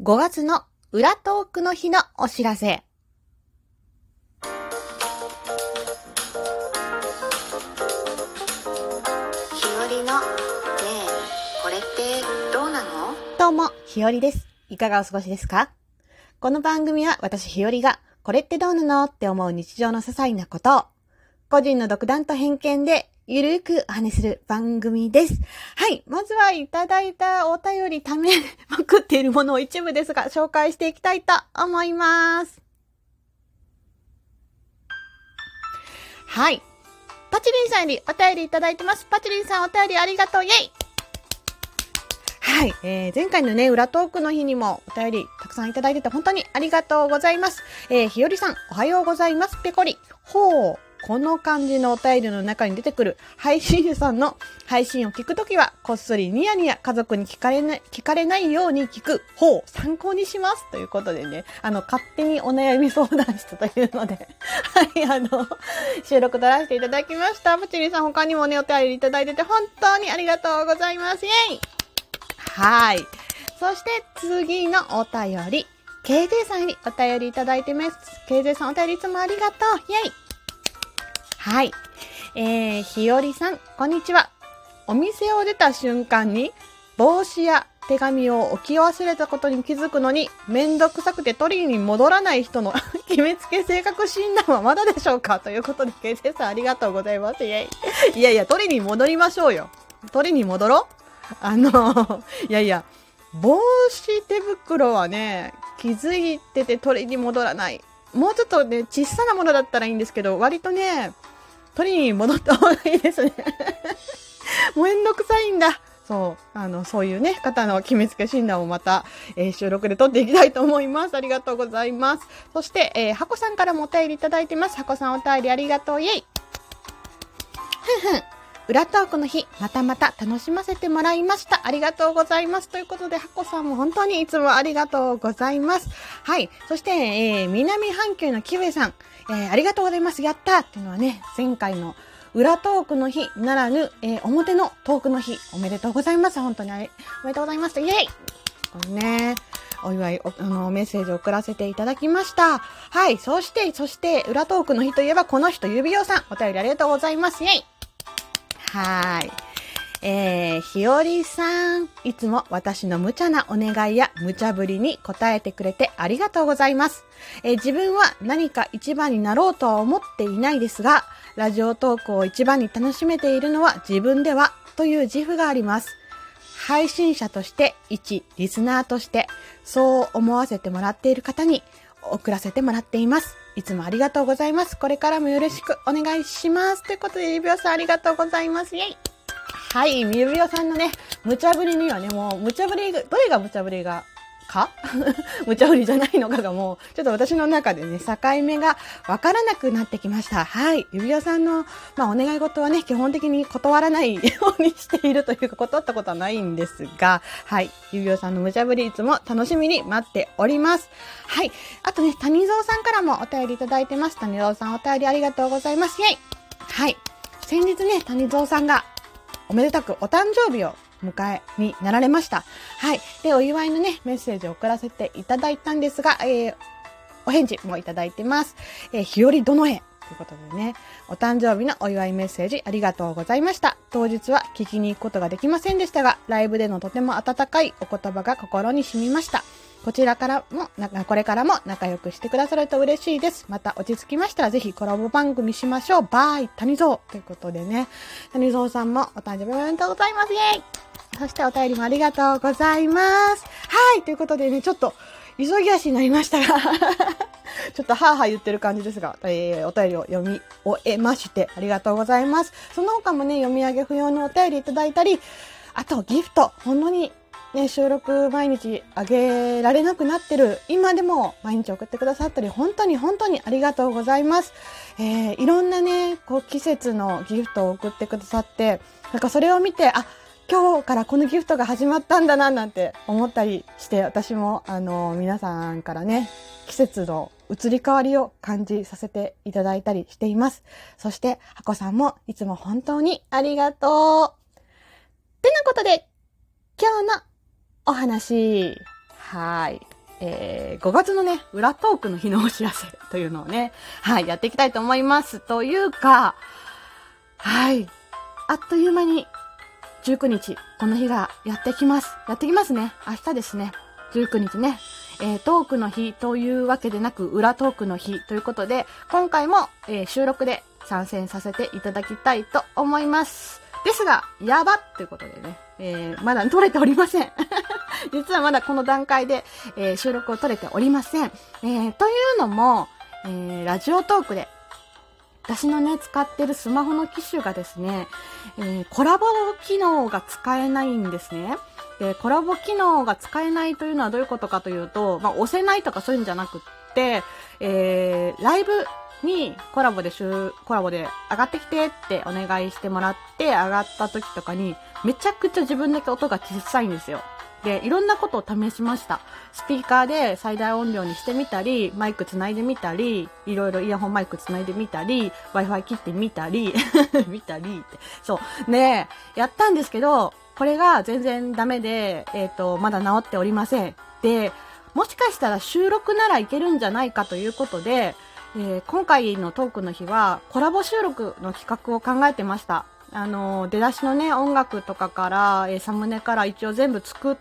5月の裏トークの日のお知らせ。日和のねえこれってどうなの？どうも、ひよりです。いかがお過ごしですか？この番組は私ひよりが、これってどうなの？って思う日常の些細なことを、個人の独断と偏見で、ゆるくお話しする番組です。はい。まずはいただいたお便りため まくっているものを一部ですが、紹介していきたいと思います。はい。パチリンさんよりお便りいただいてます。パチリンさんお便りありがとう。イェイはい。えー、前回のね、裏トークの日にもお便りたくさんいただいてて本当にありがとうございます。えー、ひよりさん、おはようございます。ペコリ。ほう。この感じのお便りの中に出てくる配信者さんの配信を聞くときは、こっそりニヤニヤ家族に聞かれない、聞かれないように聞く。ほう。参考にします。ということでね、あの、勝手にお悩み相談室というので、はい、あの、収録取らせていただきました。パチリさん他にもね、お便りいただいてて本当にありがとうございます。イェイはい。そして次のお便り。KJ さんにお便りいただいてます。KJ さんお便りいつもありがとう。イェイはい。えー、ひよりさん、こんにちは。お店を出た瞬間に、帽子や手紙を置き忘れたことに気づくのに、めんどくさくて取りに戻らない人の 決めつけ性格診断はまだでしょうか？ということで、KJ さんありがとうございます。イェイ。いやいや、取りに戻りましょうよ。取りに戻ろうあの、いやいや、帽子手袋はね、気づいてて取りに戻らない。もうちょっとね、小さなものだったらいいんですけど、割とね、取りに戻った方がいいですね。もうめんどくさいんだ。そう、あの、そういうね、方の決めつけ診断をまた、えー収録で撮っていきたいと思います。ありがとうございます。そして、えー、ハコさんからもお便りいただいてます。ハコさんお便りありがとう。イェイふんふん。裏トークの日、またまた楽しませてもらいました。ありがとうございます。ということで、ハコさんも本当にいつもありがとうございます。はい。そして、えー、南半球のキウエさん、えー、ありがとうございます。やったっていうのはね、前回の裏トークの日ならぬ、えー、表のトークの日、おめでとうございます。本当にあれおめでとうございます。イェイこのね、お祝い、おあの、メッセージを送らせていただきました。はい。そして、そして、裏トークの日といえば、この人、指輪さん、お便りありがとうございます。イェイはい。えー、ひよりさん、いつも私の無茶なお願いや無茶ぶりに答えてくれてありがとうございます。えー自分は何か一番になろうとは思っていないですが、ラジオトークを一番に楽しめているのは自分ではという自負があります。配信者として、一リスナーとして、そう思わせてもらっている方に送らせてもらっています。いつもありがとうございます。これからもよろしくお願いします。ということで、指輪さんありがとうございます。イェイはい、指輪さんのね、無茶ぶりにはね、もう、無茶ぶりが、どれが無茶ぶりが、か？無茶ぶりじゃないのかがもう、ちょっと私の中でね、境目がわからなくなってきました。はい。指輪さんの、まあ、お願い事はね、基本的に断らないようにしているというか、断ったことはないんですが、はい。指輪さんの無茶ぶり、いつも楽しみに待っております。はい。あとね、谷蔵さんからもお便りいただいてます。谷蔵さんお便りありがとうございます。イェイはい。先日ね、谷蔵さんが、おめでたくお誕生日を迎えになられました。はい。で、お祝いのね、メッセージを送らせていただいたんですが、えー、お返事もいただいてます。えー、日和どのへということでね、お誕生日のお祝いメッセージありがとうございました。当日は聞きに行くことができませんでしたが、ライブでのとても温かいお言葉が心に染みました。こちらからも、なこれからも仲良くしてくださると嬉しいです。また落ち着きましたらぜひコラボ番組しましょう。バイ、谷蔵ということでね、谷蔵さんもお誕生日おめでとうございます。イェイそしてお便りもありがとうございます。はい、ということでね、ちょっと急ぎ足になりましたが、ちょっとハーハー言ってる感じですが、えー、お便りを読み終えまして、ありがとうございます。その他もね、読み上げ不要のお便りいただいたり、あとギフト、本当にね、収録毎日あげられなくなってる、今でも毎日送ってくださったり、本当に本当にありがとうございます。えー、いろんなね、こう季節のギフトを送ってくださって、なんかそれを見て、あ、今日からこのギフトが始まったんだななんて思ったりして、私もあの皆さんからね、季節の移り変わりを感じさせていただいたりしています。そして、ハコさんもいつも本当にありがとう。てなことで、今日のお話。はい。えー、5月のね、裏トークの日のお知らせというのをね、はい、やっていきたいと思います。というか、はい。あっという間に、19日、この日がやってきます。やってきますね。明日ですね。19日ね。えー、トークの日というわけでなく、裏トークの日ということで、今回も、えー収録で参戦させていただきたいと思います。ですが、やばっていうことでね、えーまだ撮れておりません。実はまだこの段階で、えー収録を撮れておりません。えーというのも、えーラジオトークで、私のね、使ってるスマホの機種がですね、えーコラボ機能が使えないんですね。で、コラボ機能が使えないというのはどういうことかというと、まあ、押せないとかそういうんじゃなくって、えー、ライブにコラボでしゅ、コラボで上がってきてってお願いしてもらって上がった時とかに、めちゃくちゃ自分だけ音が小さいんですよ。で、いろんなことを試しました。スピーカーで最大音量にしてみたり、マイク繋いでみたり、いろいろイヤホンマイク繋いでみたり、Wi-Fi 切ってみたり、見たりって。そう。ねやったんですけど、これが全然ダメで、えっ、と、まだ治っておりません。で、もしかしたら収録ならいけるんじゃないかということで、えー今回のトークの日はコラボ収録の企画を考えてました。あの、出だしのね、音楽とかから、えサムネから一応全部作っ、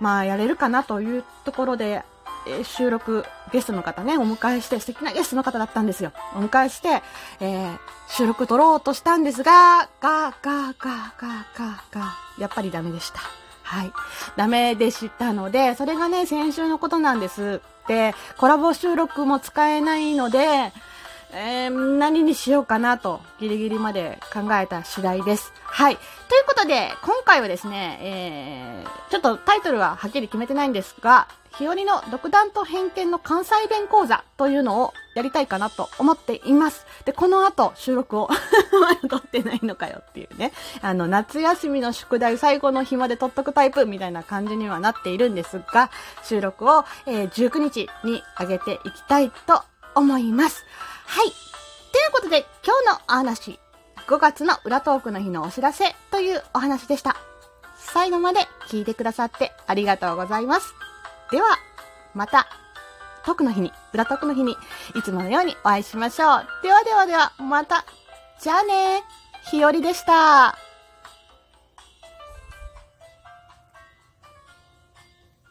まあ、やれるかなというところで、えー収録、ゲストの方ね、お迎えして、素敵なゲストの方だったんですよ。お迎えして、えー収録撮ろうとしたんですが、ガーガーガーガーガーガー、やっぱりダメでした。はい。ダメでしたので、それがね、先週のことなんです。で、コラボ収録も使えないので、えー何にしようかなと、ギリギリまで考えた次第です。はい。ということで、今回はですね、えー、ちょっとタイトルははっきり決めてないんですが、日和の独断と偏見の関西弁講座というのをやりたいかなと思っています。で、この後収録を まだ撮ってないのかよっていうね。あの、夏休みの宿題最後の日まで撮っとくタイプみたいな感じにはなっているんですが、収録を、えー19日に上げていきたいと思います。はい。ということで、今日のお話、5月の裏トークの日のお知らせというお話でした。最後まで聞いてくださってありがとうございます。では、また、トークの日に、裏トークの日に、いつものようにお会いしましょう。ではではでは、また、じゃあねひよりでした。